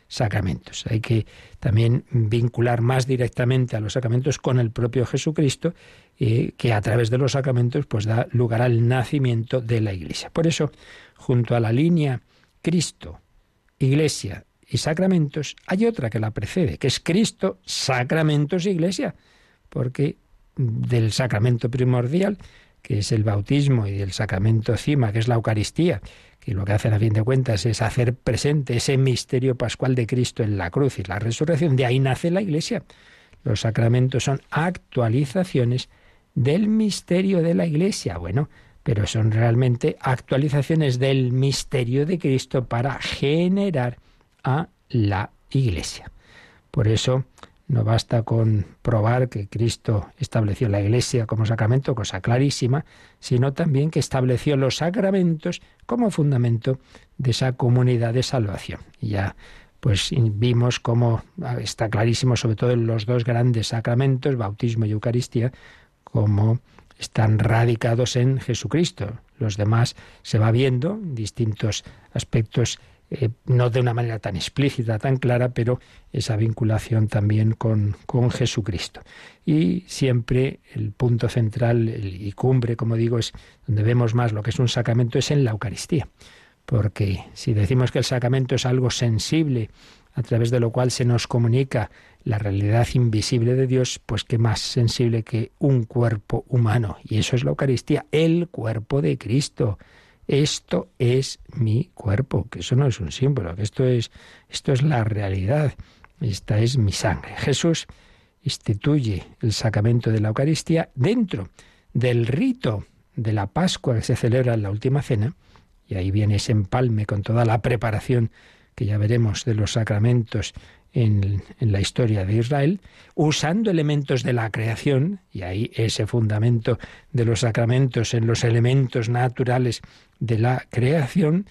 Hay que también vincular más directamente a los sacramentos con el propio Jesucristo, eh, que a través de los sacramentos pues da lugar al nacimiento de la Iglesia. Por eso, junto a la línea Cristo, Iglesia y sacramentos, hay otra que la precede, que es Cristo, sacramentos, Iglesia porque del sacramento primordial, que es el bautismo, y del sacramento cima, que es la Eucaristía, que lo que hacen a fin de cuentas es hacer presente ese misterio pascual de Cristo en la cruz y la resurrección, de ahí nace la Iglesia. Los sacramentos son actualizaciones del misterio de la Iglesia. Bueno, pero son realmente actualizaciones del misterio de Cristo para generar a la Iglesia. Por eso no basta con probar que Cristo estableció la Iglesia como sacramento, cosa clarísima, sino también que estableció los sacramentos como fundamento de esa comunidad de salvación. Y ya pues vimos cómo está clarísimo, sobre todo en los dos grandes sacramentos, bautismo y Eucaristía, cómo están radicados en Jesucristo. Los demás se va viendo distintos aspectos eh, no de una manera tan explícita, tan clara, pero esa vinculación también con, con Jesucristo. Y siempre el punto central y cumbre, como digo, es donde vemos más lo que es un sacramento, es en la Eucaristía. Porque si decimos que el sacramento es algo sensible, a través de lo cual se nos comunica la realidad invisible de Dios, pues qué más sensible que un cuerpo humano. Y eso es la Eucaristía, el cuerpo de Cristo esto es mi cuerpo, que eso no es un símbolo, que esto es, esto es la realidad, esta es mi sangre. Jesús instituye el sacramento de la Eucaristía dentro del rito de la Pascua que se celebra en la última cena, y ahí viene ese empalme con toda la preparación que ya veremos de los sacramentos en, la historia de Israel, usando elementos de la creación, y ahí ese fundamento de los sacramentos en los elementos naturales de la creación,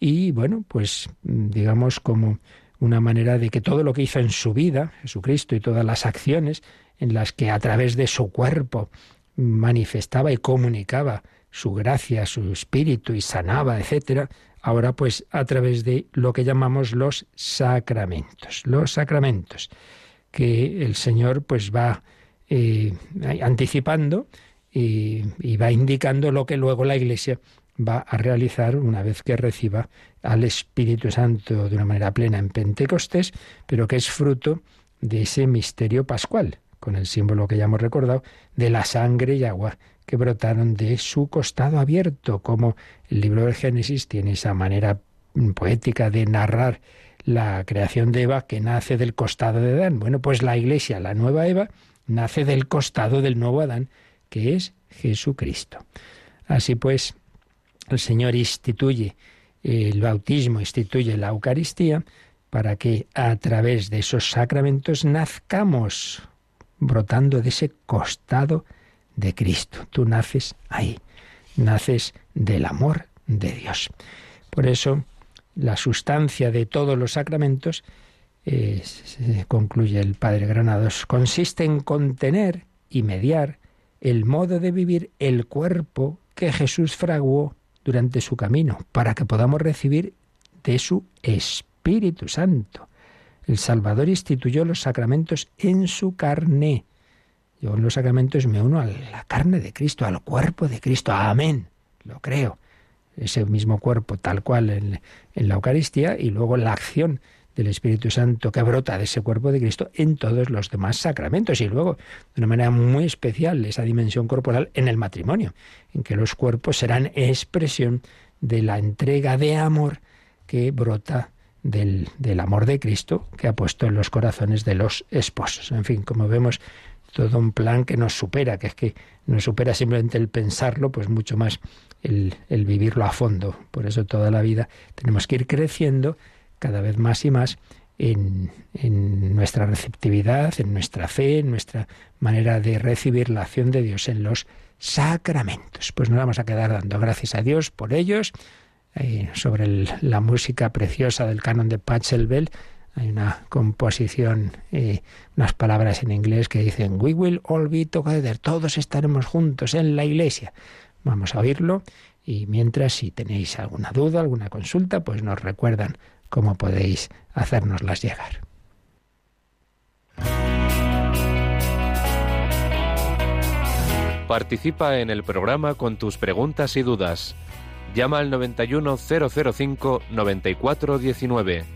y bueno, pues digamos como una manera de que todo lo que hizo en su vida, Jesucristo, y todas las acciones en las que a través de su cuerpo manifestaba y comunicaba su gracia, su espíritu y sanaba, etcétera, ahora pues a través de lo que llamamos los sacramentos. Los sacramentos que el Señor pues va eh, anticipando y, y va indicando lo que luego la Iglesia va a realizar una vez que reciba al Espíritu Santo de una manera plena en Pentecostés, pero que es fruto de ese misterio pascual, con el símbolo que ya hemos recordado, de la sangre y agua que brotaron de su costado abierto, como el libro del Génesis tiene esa manera poética de narrar la creación de Eva que nace del costado de Adán. Bueno, pues la Iglesia, la nueva Eva, nace del costado del nuevo Adán, que es Jesucristo. Así pues, el Señor instituye el bautismo, instituye la Eucaristía, para que a través de esos sacramentos nazcamos, brotando de ese costado de Cristo. Tú naces ahí, naces del amor de Dios. Por eso, la sustancia de todos los sacramentos, concluye el Padre Granados, consiste en contener y mediar el modo de vivir el cuerpo que Jesús fraguó durante su camino, para que podamos recibir de su Espíritu Santo. El Salvador instituyó los sacramentos en su carne. Yo en los sacramentos me uno a la carne de Cristo, al cuerpo de Cristo. Amén. Lo creo. Ese mismo cuerpo tal cual en, en la Eucaristía y luego la acción del Espíritu Santo que brota de ese cuerpo de Cristo en todos los demás sacramentos y luego de una manera muy especial esa dimensión corporal en el matrimonio, en que los cuerpos serán expresión de la entrega de amor que brota del, del, amor de Cristo que ha puesto en los corazones de los esposos. En fin, como vemos, todo un plan que nos supera, que es que nos supera simplemente el pensarlo, pues mucho más el, vivirlo a fondo. Por eso toda la vida tenemos que ir creciendo cada vez más y más en, en, nuestra receptividad, en nuestra fe, en nuestra manera de recibir la acción de Dios en los sacramentos. Pues nos vamos a quedar dando gracias a Dios por ellos. Eh, sobre la música preciosa del canon de Pachelbel hay una composición, eh, unas palabras en inglés que dicen We will all be together, todos estaremos juntos en la iglesia. Vamos a oírlo y mientras si tenéis alguna duda, alguna consulta, pues nos recuerdan cómo podéis hacérnoslas llegar. Participa en el programa con tus preguntas y dudas. Llama al 91005 9419.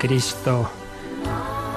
Cristo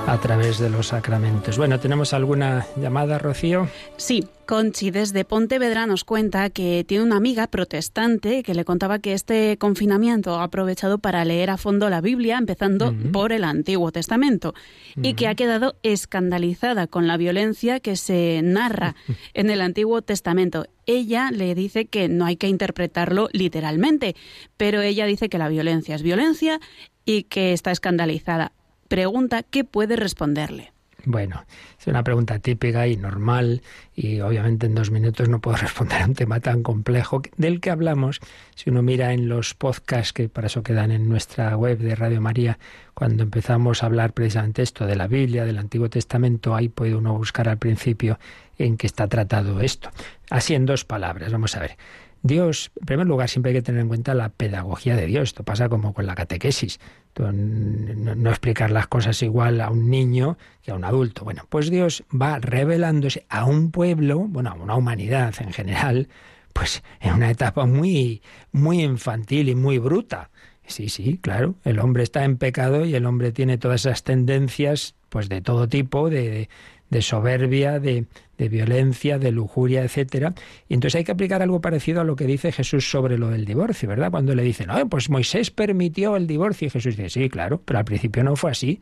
a través de los sacramentos. Bueno, ¿tenemos alguna llamada, Rocío? Sí, Conchi desde Pontevedra nos cuenta que tiene una amiga protestante que le contaba que este confinamiento ha aprovechado para leer a fondo la Biblia, empezando por el Antiguo Testamento, y que ha quedado escandalizada con la violencia que se narra en el Antiguo Testamento. Ella le dice que no hay que interpretarlo literalmente, pero ella dice que la violencia es violencia y que está escandalizada pregunta qué puede responderle. Bueno, es una pregunta típica y normal y obviamente en dos minutos no puedo responder a un tema tan complejo del que hablamos. Si uno mira en los podcasts que para eso quedan en nuestra web de Radio María, cuando empezamos a hablar precisamente esto de la Biblia, del Antiguo Testamento, ahí puede uno buscar al principio en qué está tratado esto. Así en dos palabras, vamos a ver. Dios, en primer lugar, siempre hay que tener en cuenta la pedagogía de Dios. Esto pasa como con la catequesis. No, explicar las cosas igual a un niño que a un adulto. Bueno, pues Dios va revelándose a un pueblo, bueno, a una humanidad en general, pues en una etapa muy, muy infantil y muy bruta. Sí, sí, claro. El hombre está en pecado y el hombre tiene todas esas tendencias, pues de todo tipo, de, de soberbia, de, de violencia, de lujuria, etcétera. Y entonces hay que aplicar algo parecido a lo que dice Jesús sobre lo del divorcio, ¿verdad? Cuando le dicen, no, pues Moisés permitió el divorcio. Y Jesús dice, sí, claro, pero al principio no fue así.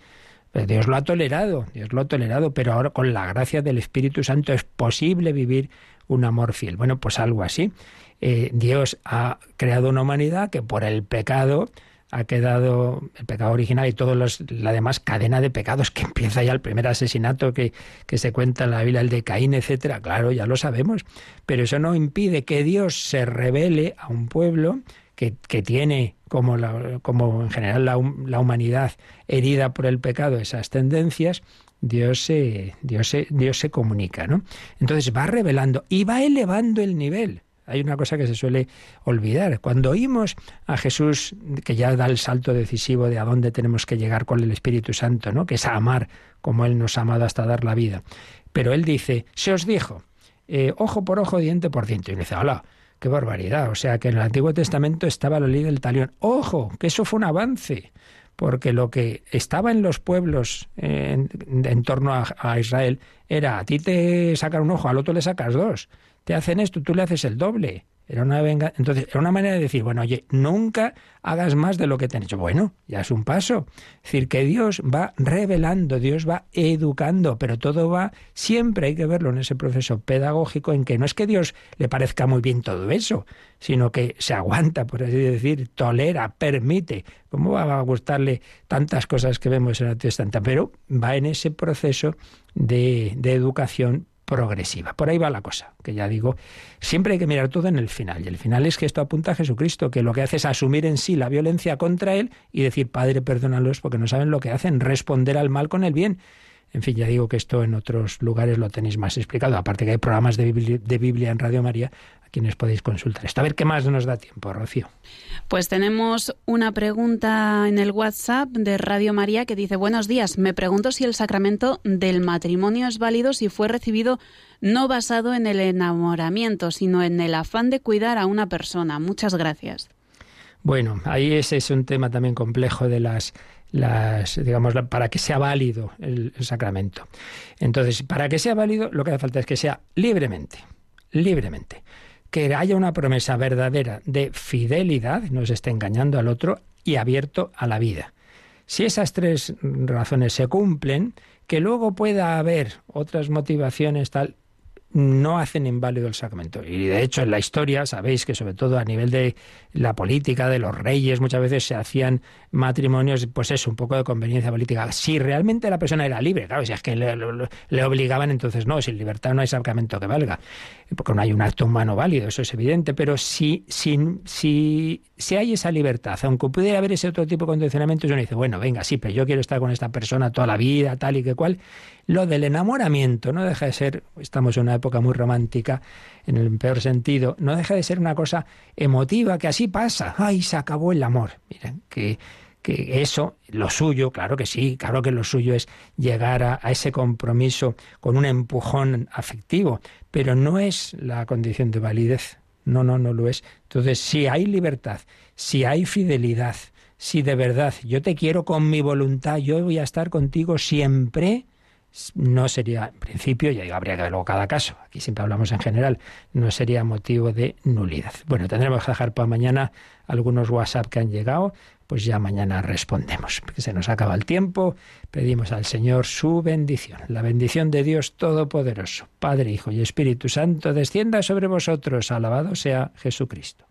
Dios lo ha tolerado, Dios lo ha tolerado, pero ahora con la gracia del Espíritu Santo es posible vivir un amor fiel. Bueno, pues algo así. Eh, Dios ha creado una humanidad que por el pecado ha quedado el pecado original y toda la demás cadena de pecados que empieza ya el primer asesinato que, que se cuenta en la Biblia, el de Caín, etcétera. Claro, ya lo sabemos, pero eso no impide que Dios se revele a un pueblo que, que tiene como, como en general la, la, humanidad herida por el pecado esas tendencias, Dios se, Dios se, Dios se comunica, ¿no? Entonces va revelando y va elevando el nivel. Hay una cosa que se suele olvidar. Cuando oímos a Jesús, que ya da el salto decisivo de a dónde tenemos que llegar con el Espíritu Santo, ¿no? que es a amar como Él nos ha amado hasta dar la vida. Pero Él dice, se os dijo, eh, ojo por ojo, diente por diente. Y dice, hola, qué barbaridad. O sea que en el Antiguo Testamento estaba la ley del talión. Ojo, que eso fue un avance porque lo que estaba en los pueblos en, torno a, a, Israel era a ti te sacan un ojo, al otro le sacas dos te hacen esto, tú le haces el doble. Era una venga... Entonces, era una manera de decir, bueno, oye, nunca hagas más de lo que te han hecho. Bueno, ya es un paso. Es decir, que Dios va revelando, Dios va educando, pero todo va, siempre hay que verlo en ese proceso pedagógico en que no es que Dios le parezca muy bien todo eso, sino que se aguanta, por así decir, tolera, permite. ¿Cómo va a gustarle tantas cosas que vemos en la Testamento? Pero va en ese proceso de, de educación progresiva. Por ahí va la cosa, que ya digo, siempre hay que mirar todo en el final. Y el final es que esto apunta a Jesucristo, que lo que hace es asumir en sí la violencia contra Él y decir, Padre, perdónalos porque no saben lo que hacen, responder al mal con el bien. En fin, ya digo que esto en otros lugares lo tenéis más explicado, aparte que hay programas de Biblia, en Radio María a quienes podéis consultar esto. A ver qué más nos da tiempo, Rocío. Pues tenemos una pregunta en el WhatsApp de Radio María que dice, buenos días, me pregunto si el sacramento del matrimonio es válido si fue recibido no basado en el enamoramiento, sino en el afán de cuidar a una persona. Muchas gracias. Bueno, ahí ese es un tema también complejo de las las, digamos, para que sea válido el, sacramento. Entonces, para que sea válido, lo que hace falta es que sea libremente, libremente. Que haya una promesa verdadera de fidelidad, no se esté engañando al otro, y abierto a la vida. Si esas tres razones se cumplen, que luego pueda haber otras motivaciones tal, no hacen inválido el sacramento. Y de hecho en la historia sabéis que sobre todo a nivel de la política, de los reyes, muchas veces se hacían matrimonios, pues eso, un poco de conveniencia política. Si realmente la persona era libre, claro, si es que le, obligaban, entonces no, sin libertad no hay sacramento que valga, porque no hay un acto humano válido, eso es evidente, pero si, si, si, si hay esa libertad, aunque pudiera haber ese otro tipo de condicionamientos, uno dice, bueno, venga, sí, pero yo quiero estar con esta persona toda la vida, tal y que cual, lo del enamoramiento no deja de ser, estamos en una época muy romántica, en el peor sentido, no deja de ser una cosa emotiva, que así pasa, ay, se acabó el amor. Miren, que, que eso, lo suyo, claro que sí, claro que lo suyo es llegar a, a, ese compromiso con un empujón afectivo, pero no es la condición de validez. No, no, no lo es. Entonces, si hay libertad, si hay fidelidad, si de verdad yo te quiero con mi voluntad, yo voy a estar contigo siempre, no sería, en principio, ya digo, habría que verlo cada caso, aquí siempre hablamos en general, no sería motivo de nulidad. Bueno, tendremos que dejar para mañana algunos WhatsApp que han llegado, pues ya mañana respondemos, porque se nos acaba el tiempo, pedimos al Señor su bendición, la bendición de Dios Todopoderoso, Padre, Hijo y Espíritu Santo, descienda sobre vosotros, alabado sea Jesucristo.